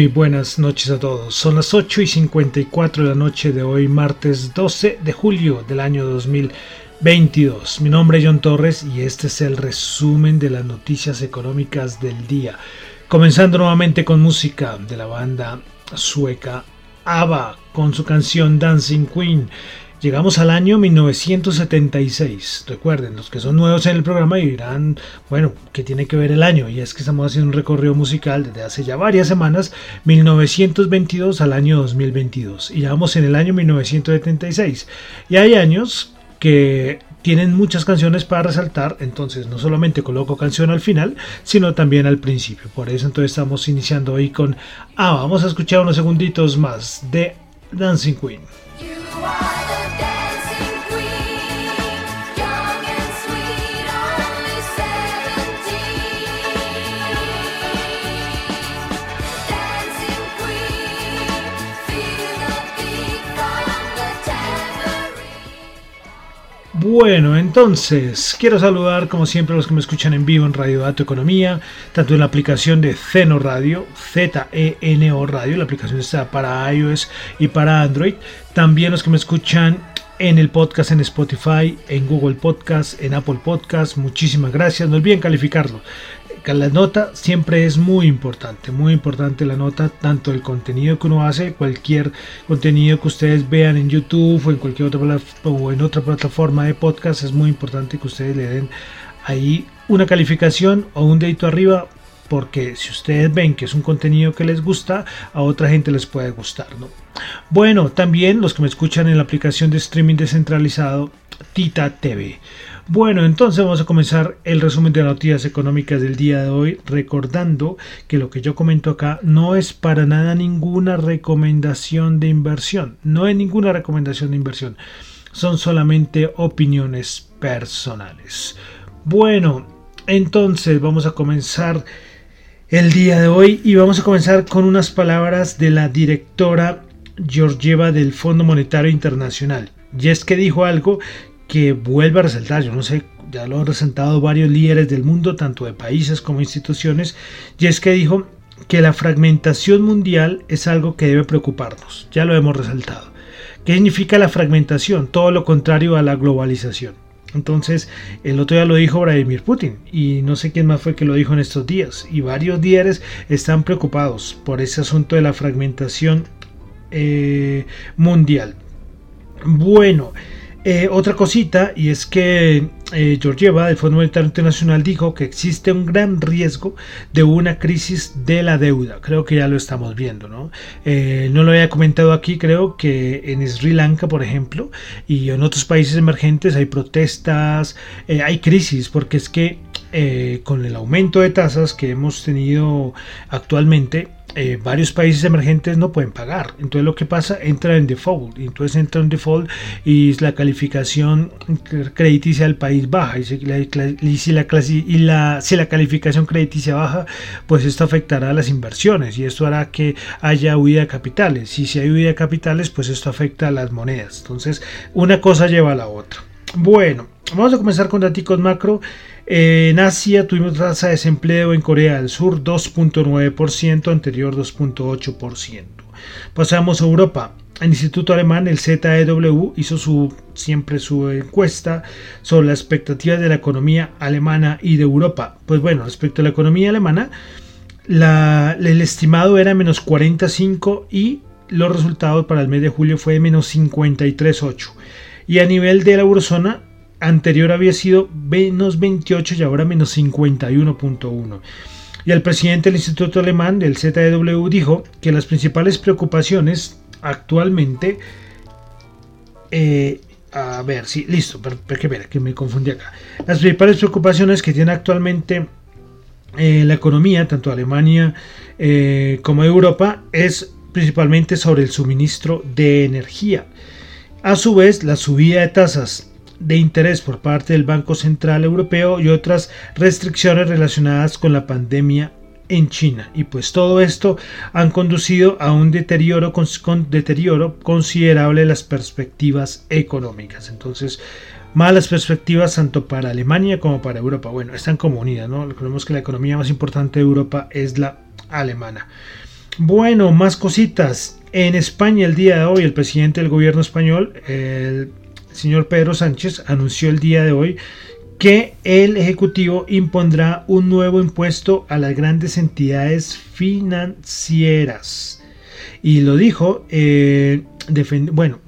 Muy buenas noches a todos. Son las 8 y 54 de la noche de hoy, martes 12 de julio del año 2022. Mi nombre es John Torres y este es el resumen de las noticias económicas del día. Comenzando nuevamente con música de la banda sueca ABBA con su canción Dancing Queen. Llegamos al año 1976. Recuerden, los que son nuevos en el programa dirán, bueno, ¿qué tiene que ver el año? Y es que estamos haciendo un recorrido musical desde hace ya varias semanas, 1922 al año 2022. Y ya vamos en el año 1976. Y hay años que tienen muchas canciones para resaltar, entonces no solamente coloco canción al final, sino también al principio. Por eso entonces estamos iniciando hoy con, ah, vamos a escuchar unos segunditos más de Dancing Queen. Bueno, entonces quiero saludar como siempre a los que me escuchan en vivo en Radio Dato Economía, tanto en la aplicación de Zeno Radio, Z-E-N-O Radio, la aplicación está para iOS y para Android, también los que me escuchan en el podcast en Spotify, en Google Podcast, en Apple Podcast, muchísimas gracias, no olviden calificarlo. La nota siempre es muy importante, muy importante la nota, tanto el contenido que uno hace, cualquier contenido que ustedes vean en YouTube o en cualquier otra o en otra plataforma de podcast, es muy importante que ustedes le den ahí una calificación o un dedito arriba, porque si ustedes ven que es un contenido que les gusta, a otra gente les puede gustar, ¿no? Bueno, también los que me escuchan en la aplicación de streaming descentralizado Tita TV. Bueno, entonces vamos a comenzar el resumen de las noticias económicas del día de hoy, recordando que lo que yo comento acá no es para nada ninguna recomendación de inversión, no es ninguna recomendación de inversión, son solamente opiniones personales. Bueno, entonces vamos a comenzar el día de hoy y vamos a comenzar con unas palabras de la directora Georgieva del Fondo Monetario Internacional. Y es que dijo algo que vuelve a resaltar, yo no sé, ya lo han resaltado varios líderes del mundo, tanto de países como instituciones, y es que dijo que la fragmentación mundial es algo que debe preocuparnos, ya lo hemos resaltado. ¿Qué significa la fragmentación? Todo lo contrario a la globalización. Entonces, el otro día lo dijo Vladimir Putin y no sé quién más fue que lo dijo en estos días. Y varios líderes están preocupados por ese asunto de la fragmentación eh, mundial. Bueno, Eh, otra cosita, y es que eh, Georgieva del Fondo Monetario Internacional dijo que existe un gran riesgo de una crisis de la deuda. Creo que ya lo estamos viendo, ¿no? Eh, no lo había comentado aquí, creo que en Sri Lanka, por ejemplo, y en otros países emergentes hay protestas, eh, hay crisis, porque es que con el aumento de tasas que hemos tenido actualmente, eh, varios países emergentes no pueden pagar. Entonces lo que pasa, entra en default. Entonces entra en default y la calificación crediticia del país baja. Y si la, la, y la, si la calificación crediticia baja, pues esto afectará a las inversiones y esto hará que haya huida de capitales. Y si hay huida de capitales, pues esto afecta a las monedas. Entonces una cosa lleva a la otra. Bueno, vamos a comenzar con datos macro. En Asia tuvimos tasa de desempleo en Corea del Sur 2.9%, anterior 2.8%. Pasamos a Europa. El Instituto Alemán, el ZEW, hizo su, siempre su encuesta sobre las expectativas de la economía alemana y de Europa. Pues bueno, respecto a la economía alemana, el estimado era menos 45 y los resultados para el mes de julio fue menos 53.8. Y a nivel de la eurozona, anterior había sido menos 28 y ahora menos 51.1. Y el presidente del Instituto Alemán del ZEW dijo que las principales preocupaciones actualmente... Eh, a ver, sí, listo, pero, que, que me confundí acá. Las principales preocupaciones que tiene actualmente eh, la economía, tanto Alemania eh, como Europa, es principalmente sobre el suministro de energía. A su vez, la subida de tasas de interés por parte del Banco Central Europeo y otras restricciones relacionadas con la pandemia en China. Y pues todo esto han conducido a un deterioro, con, deterioro considerable de las perspectivas económicas. Entonces, malas perspectivas tanto para Alemania como para Europa. Bueno, están como unidas, ¿no? Recordemos que la economía más importante de Europa es la alemana. Bueno, más cositas. En España el día de hoy el presidente del gobierno español, el señor Pedro Sánchez anunció el día de hoy que el Ejecutivo impondrá un nuevo impuesto a las grandes entidades financieras. Y lo dijo, eh, bueno,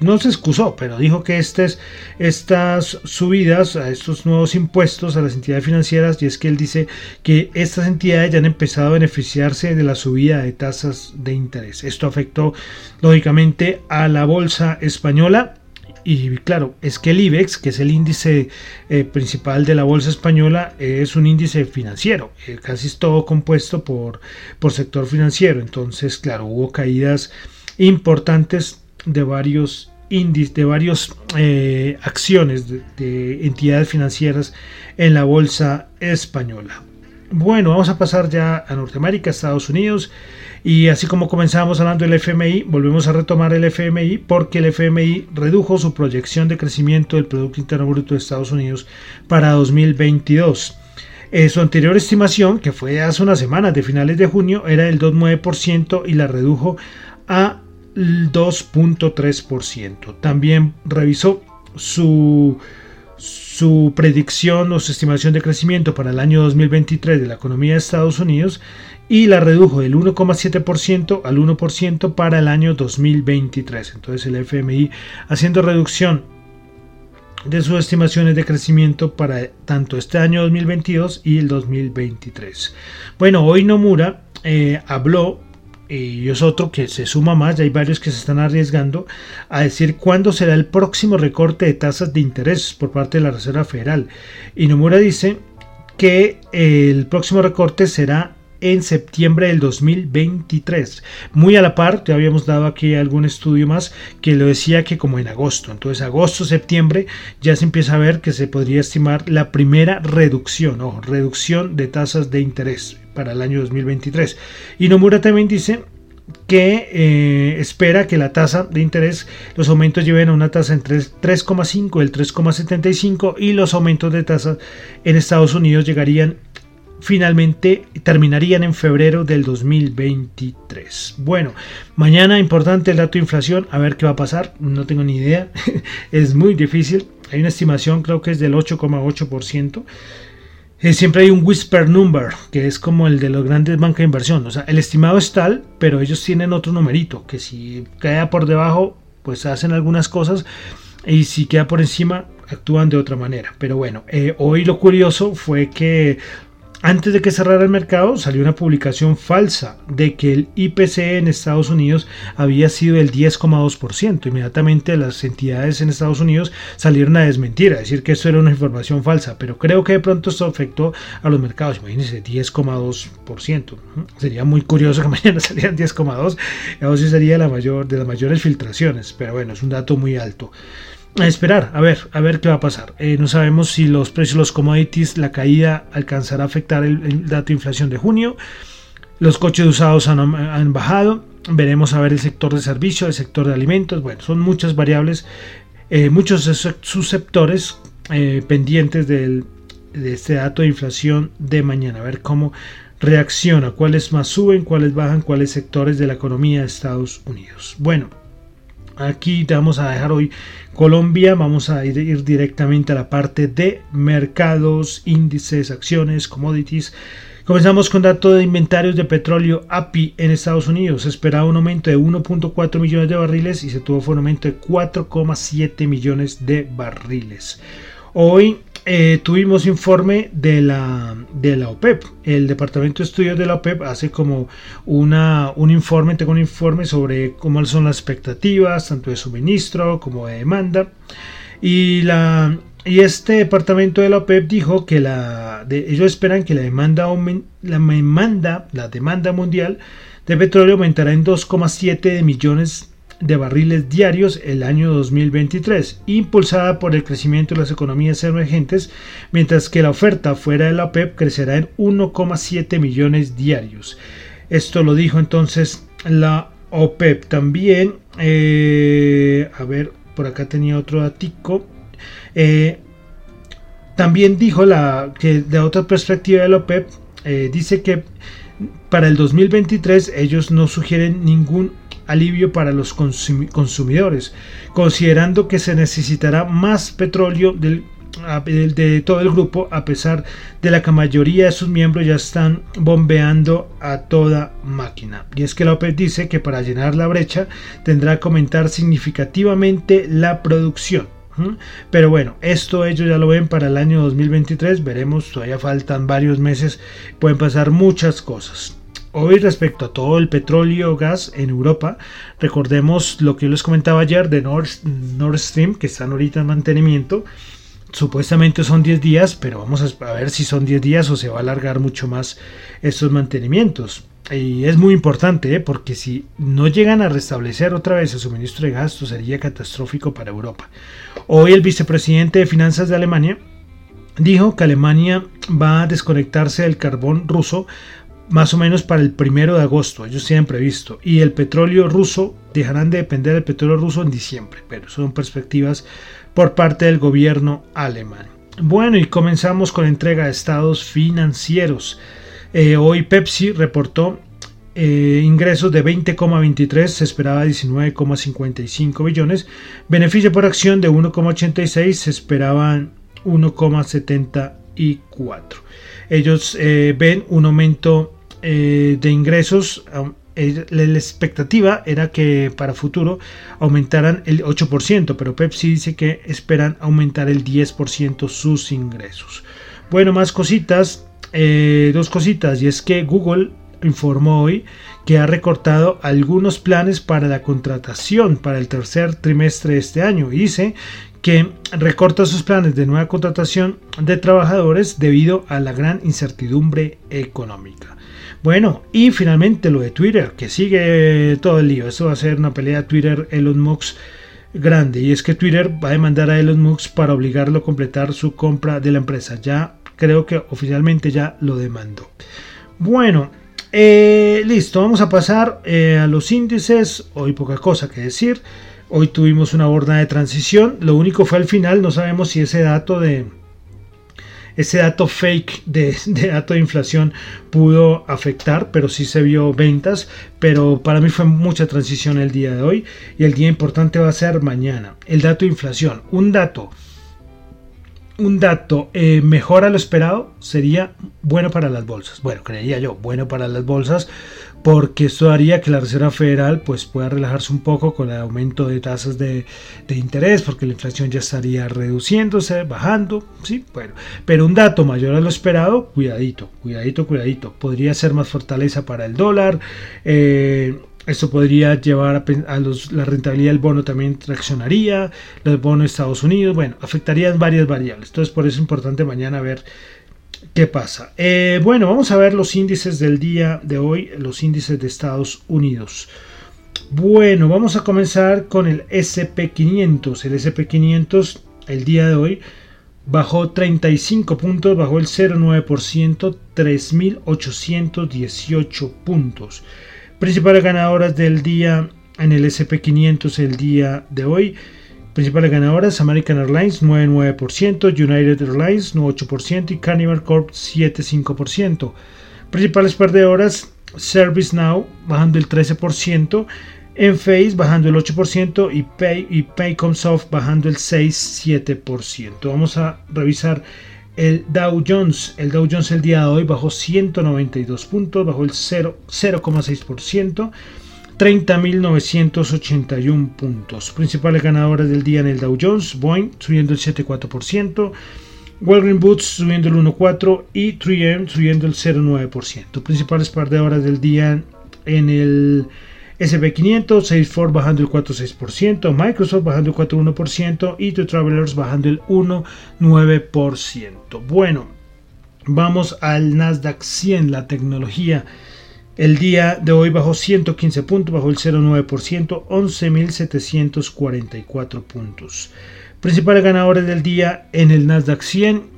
no se excusó, pero dijo que estas, estas subidas a estos nuevos impuestos a las entidades financieras, y es que él dice que estas entidades ya han empezado a beneficiarse de la subida de tasas de interés. Esto afectó lógicamente a la bolsa española y claro, es que el IBEX, que es el índice eh, principal de la bolsa española, es un índice financiero, eh, casi es todo compuesto por, por sector financiero. Entonces, claro, hubo caídas importantes de varios índices, de varias eh, acciones de entidades financieras en la bolsa española. Bueno, vamos a pasar ya a Norteamérica, Estados Unidos. Y así como comenzamos hablando del FMI, volvemos a retomar el FMI porque el FMI redujo su proyección de crecimiento del Producto Interno Bruto de Estados Unidos para 2022. Eh, su anterior estimación, que fue hace unas semanas de finales de junio, era del 2,9% y la redujo a 2.3%. También revisó su su predicción o su estimación de crecimiento para el año 2023 de la economía de Estados Unidos y la redujo del 1,7% al 1% para el año 2023. Entonces el FMI haciendo reducción de sus estimaciones de crecimiento para tanto este año 2022 y el 2023. Bueno, hoy Nomura eh, habló y es otro que se suma más, ya hay varios que se están arriesgando a decir cuándo será el próximo recorte de tasas de interés por parte de la Reserva Federal. Y Nomura dice que el próximo recorte será en septiembre del 2023. Muy a la par, ya habíamos dado aquí algún estudio más que lo decía que como en agosto. Entonces, agosto, septiembre, ya se empieza a ver que se podría estimar la primera reducción, o reducción de tasas de interés para el año 2023. Y Nomura también dice que eh, espera que la tasa de interés, los aumentos lleven a una tasa entre 3,5 y el 3,75 y los aumentos de tasas en Estados Unidos llegarían finalmente terminarían en febrero del 2023. Bueno, mañana importante el dato de inflación, a ver qué va a pasar, no tengo ni idea, es muy difícil, hay una estimación creo que es del 8,8%. Eh, siempre hay un whisper number, que es como el de los grandes bancos de inversión. O sea, el estimado es tal, pero ellos tienen otro numerito, que si cae por debajo, pues hacen algunas cosas y si queda por encima actúan de otra manera. Pero bueno, eh, hoy lo curioso fue que antes de que cerrara el mercado salió una publicación falsa de que el IPC en Estados Unidos había sido el 10,2%. Inmediatamente las entidades en Estados Unidos salieron a desmentir, a decir que esto era una información falsa, pero creo que de pronto esto afectó a los mercados. Imagínense, 10,2%. Sería muy curioso que mañana salieran 10,2%. Eso sí sería la mayor, de las mayores filtraciones, pero bueno, es un dato muy alto a esperar, a ver, a ver qué va a pasar. Eh, no sabemos si los precios de los commodities, la caída alcanzará a afectar el, dato de inflación de junio. Los coches usados han, bajado. Veremos a ver el sector de servicios, el sector de alimentos. Bueno, son muchas variables, eh, muchos susceptores eh, pendientes de este dato de inflación de mañana. A ver cómo reacciona, cuáles más suben, cuáles bajan, cuáles sectores de la economía de Estados Unidos. Bueno, aquí te vamos a dejar hoy Colombia. Vamos a ir, directamente a la parte de mercados, índices, acciones, commodities. Comenzamos con datos de inventarios de petróleo API en Estados Unidos. Se esperaba un aumento de 1.4 millones de barriles y se tuvo un aumento de 4,7 millones de barriles. Hoy eh, tuvimos informe de la, de la OPEP. El Departamento de Estudios de la OPEP hace como una, un informe, tengo un informe sobre cómo son las expectativas, tanto de suministro como de demanda. Y, la, y este departamento de la OPEP dijo que la, ellos esperan que la demanda, la demanda, la demanda mundial de petróleo aumentará en 2,7 millones de barriles diarios el año 2023, impulsada por el crecimiento de las economías emergentes, mientras que la oferta fuera de la OPEP crecerá en 1,7 millones diarios. Esto lo dijo entonces la OPEP. También, eh, a ver, por acá tenía otro datico. Eh, también dijo la, que de otra perspectiva de la OPEP, eh, dice que para el 2023 ellos no sugieren ningún alivio para los consumidores, considerando que se necesitará más petróleo del de todo el grupo, a pesar de la que mayoría de sus miembros ya están bombeando a toda máquina. Y es que la OPEP dice que para llenar la brecha tendrá que aumentar significativamente la producción. Pero bueno, esto ellos ya lo ven para el año 2023, veremos, todavía faltan varios meses, pueden pasar muchas cosas. Hoy respecto a todo el petróleo gas en Europa, recordemos lo que yo les comentaba ayer de Nord, Stream, que están ahorita en mantenimiento. Supuestamente son 10 días, pero vamos a ver si son 10 días o se va a alargar mucho más estos mantenimientos. Y es muy importante, ¿eh? porque si no llegan a restablecer otra vez el suministro de gas, esto sería catastrófico para Europa. Hoy el vicepresidente de Finanzas de Alemania dijo que Alemania va a desconectarse del carbón ruso más o menos para el primero de agosto, ellos tienen previsto. Y el petróleo ruso dejarán de depender del petróleo ruso en diciembre, pero son perspectivas por parte del gobierno alemán. Bueno, y comenzamos con la entrega de estados financieros. Eh, hoy Pepsi reportó eh, ingresos de 20,23, se esperaba 19,55 billones. Beneficio por acción de 1,86, se esperaban 1,74. Ellos eh, ven un aumento eh, de ingresos, la expectativa era que para futuro aumentaran el 8%, pero Pepsi dice que esperan aumentar el 10% sus ingresos. Bueno, más cositas, eh, dos cositas, y es que Google informó hoy que ha recortado algunos planes para la contratación para el tercer trimestre de este año y dice que recorta sus planes de nueva contratación de trabajadores debido a la gran incertidumbre económica. Bueno, y finalmente lo de Twitter, que sigue todo el lío. Esto va a ser una pelea Twitter-Elon Musk grande. Y es que Twitter va a demandar a Elon Musk para obligarlo a completar su compra de la empresa. Ya creo que oficialmente ya lo demandó. Bueno, eh, listo, vamos a pasar eh, a los índices. Hoy poca cosa que decir. Hoy tuvimos una borda de transición. Lo único fue al final, no sabemos si ese dato de ese dato fake de, dato de inflación pudo afectar, pero sí se vio ventas. Pero para mí fue mucha transición el día de hoy y el día importante va a ser mañana. El dato de inflación, un dato un dato eh, mejor a lo esperado sería bueno para las bolsas. Bueno, creería yo, bueno para las bolsas porque esto haría que la Reserva Federal pues pueda relajarse un poco con el aumento de tasas de, interés porque la inflación ya estaría reduciéndose, bajando, sí, bueno, pero un dato mayor a lo esperado, cuidadito, cuidadito, cuidadito, podría ser más fortaleza para el dólar, eh, esto podría llevar a, la rentabilidad del bono también traccionaría, los bonos de Estados Unidos, bueno, afectarían varias variables. Entonces por eso es importante mañana ver qué pasa. Eh, bueno, vamos a ver los índices del día de hoy, los índices de Estados Unidos. Bueno, vamos a comenzar con el SP500. El SP500 el día de hoy bajó 35 puntos, bajó el 0,9%, 3.818 puntos. Principales ganadoras del día en el SP500 el día de hoy. Principales ganadoras American Airlines 9,9%, United Airlines 9,8% y Carnival Corp 7,5%. Principales perdedoras ServiceNow bajando el 13%, Enphase bajando el 8% y, Pay, y Paycomsoft bajando el 6,7%. Vamos a revisar el Dow Jones, el Dow Jones el día de hoy bajó 192 puntos, bajó el 0,6%, 30.981 puntos. Principales ganadores del día en el Dow Jones, Boeing subiendo el 7,4%, Walgreens Boots subiendo el 1,4% y 3M subiendo el 0,9%. Principales perdedoras del día en el SP500, Salesforce bajando el 4,6%, Microsoft bajando el 4,1% y The Travelers bajando el 1,9%. Bueno, vamos al Nasdaq 100, la tecnología. El día de hoy bajó 115 puntos, bajó el 0,9%, 11.744 puntos. Principales ganadores del día en el Nasdaq 100.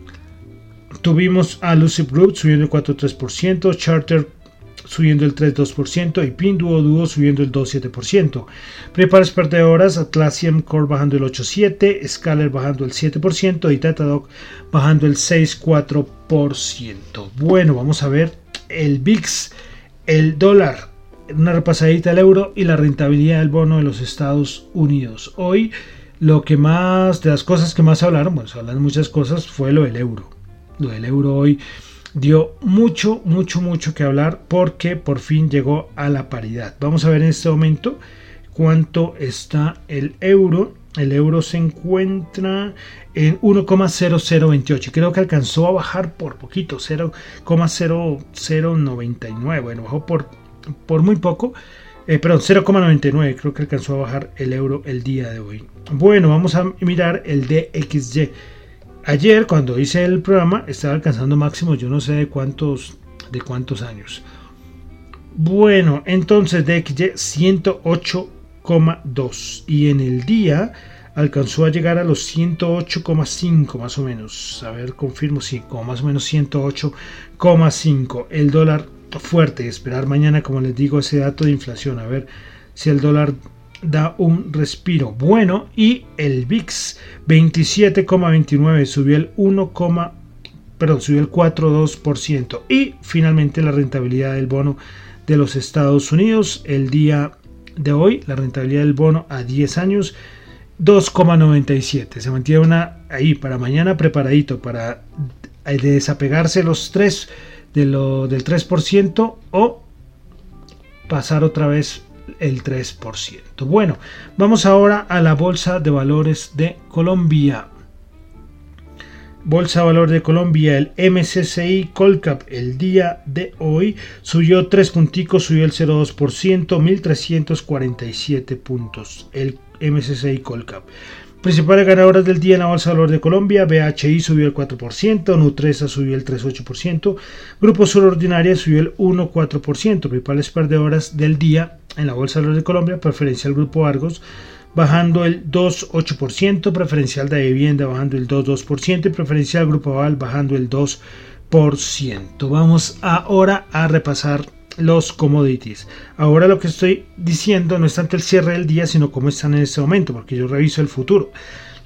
Tuvimos a Lucid Group subiendo el 4,3%, Charter subiendo el 3,2% y Pinduoduo subiendo el 2,7%. Prepares perdedoras, Atlassian Core bajando el 8,7%, Scaler bajando el 7% y Datadog bajando el 6,4%. Bueno, vamos a ver el VIX, el dólar, una repasadita al euro y la rentabilidad del bono de los Estados Unidos. Hoy lo que más, de las cosas que más hablaron, bueno, se hablan muchas cosas, fue lo del euro. Lo del euro hoy dio mucho, mucho, mucho que hablar porque por fin llegó a la paridad. Vamos a ver en este momento cuánto está el euro. El euro se encuentra en 1,0028. Creo que alcanzó a bajar por poquito, 0,0099. Bueno, bajó por, por muy poco. Eh, perdón, 0,99. Creo que alcanzó a bajar el euro el día de hoy. Bueno, vamos a mirar el DXY. Ayer, cuando hice el programa, estaba alcanzando máximo, yo no sé de cuántos, de cuántos años. Bueno, entonces DXY 108,2 y en el día alcanzó a llegar a los 108,5 más o menos. A ver, confirmo, sí, como más o menos 108,5. El dólar fuerte, esperar mañana, como les digo, ese dato de inflación. A ver si el dólar da un respiro bueno y el VIX 27,29 subió el 1, perdón, subió el 4,2% y finalmente la rentabilidad del bono de los Estados Unidos el día de hoy, la rentabilidad del bono a 10 años 2,97. Se mantiene una ahí para mañana preparadito para eh, desapegarse los 3 de lo, del 3% o pasar otra vez el 3%. Bueno, vamos ahora a la Bolsa de Valores de Colombia. Bolsa de Valores de Colombia, el MCCI Colcap, el día de hoy subió 3 punticos, subió el 0,2%, 1347 puntos. El MCCI Colcap. Principales ganadoras del día en la Bolsa de Valores de Colombia, BHI subió el 4%, Nutresa subió el 3,8%, Grupo Sur Ordinaria subió el 1,4%. Principales perdedoras del día en la Bolsa de Colombia, preferencial Grupo Argos bajando el 2,8%, preferencial de vivienda bajando el 2,2% y preferencial Grupo Aval bajando el 2%. Vamos ahora a repasar los commodities. Ahora lo que estoy diciendo no es tanto el cierre del día, sino cómo están en este momento, porque yo reviso el futuro.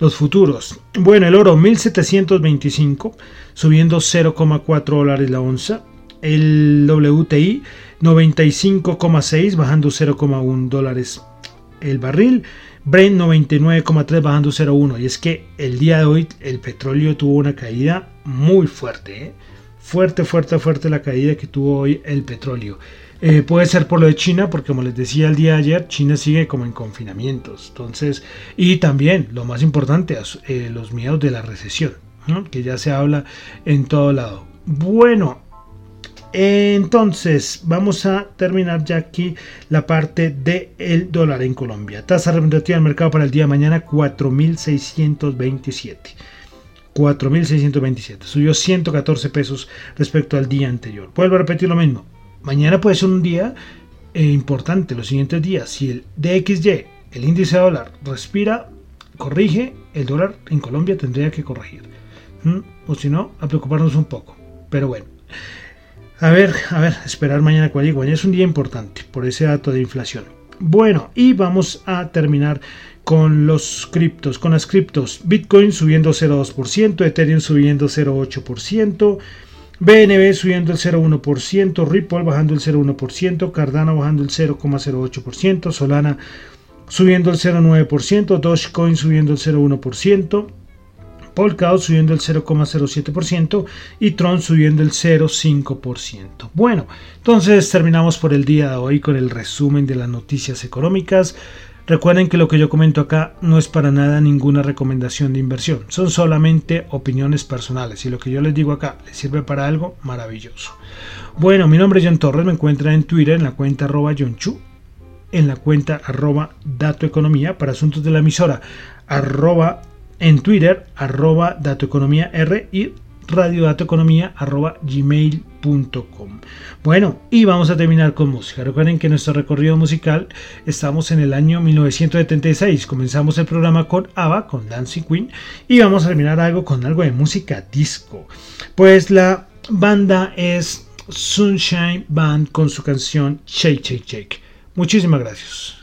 Los futuros. Bueno, el oro 1725, subiendo 0,4 dólares la onza. El WTI 95,6, bajando 0,1 dólares el barril. Brent 99,3 bajando 0,1. Y es que el día de hoy el petróleo tuvo una caída muy fuerte. ¿eh? Fuerte, fuerte, fuerte la caída que tuvo hoy el petróleo. Eh, puede ser por lo de China, porque como les decía el día de ayer, China sigue como en confinamientos. Entonces, y también, lo más importante, eh, los miedos de la recesión, que ya se habla en todo lado. Bueno, entonces vamos a terminar ya aquí la parte del el dólar en Colombia. Tasa representativa del mercado para el día de mañana 4.627. 4.627. Subió 114 pesos respecto al día anterior. Vuelvo a repetir lo mismo mañana puede ser un día eh, importante, los siguientes días. Si el DXY, el índice de dólar, respira, corrige, el dólar en Colombia tendría que corregir. O si no, a preocuparnos un poco. Pero bueno. A ver, a ver, esperar mañana cuál Mañana es un día importante por ese dato de inflación. Bueno, y vamos a terminar con los criptos, con las criptos. Bitcoin subiendo 0,2%, Ethereum subiendo 0,8%. BNB subiendo el 0,1%, Ripple bajando el 0,1%, Cardano bajando el 0,08%, Solana subiendo el 0,9%, Dogecoin subiendo el 0,1%, Polkadot subiendo el 0,07% y Tron subiendo el 0,5%. Bueno, entonces terminamos por el día de hoy con el resumen de las noticias económicas. Recuerden que lo que yo comento acá no es para nada ninguna recomendación de inversión, son solamente opiniones personales y lo que yo les digo acá les sirve para algo maravilloso. Bueno, mi nombre es John Torres, me encuentran en Twitter en la cuenta arroba John Chu, en la cuenta arroba Dato Economía para asuntos de la emisora arroba en Twitter arroba Dato Economía R y radiodatoeconomía.gmail.com Bueno, y vamos a terminar con música. Recuerden que nuestro recorrido musical estamos en el año 1976. Comenzamos el programa con ABBA, con Dancing Queen, y vamos a terminar algo con algo de música disco. Pues la banda es Sunshine Band con su canción Shake Shake Shake. Muchísimas gracias.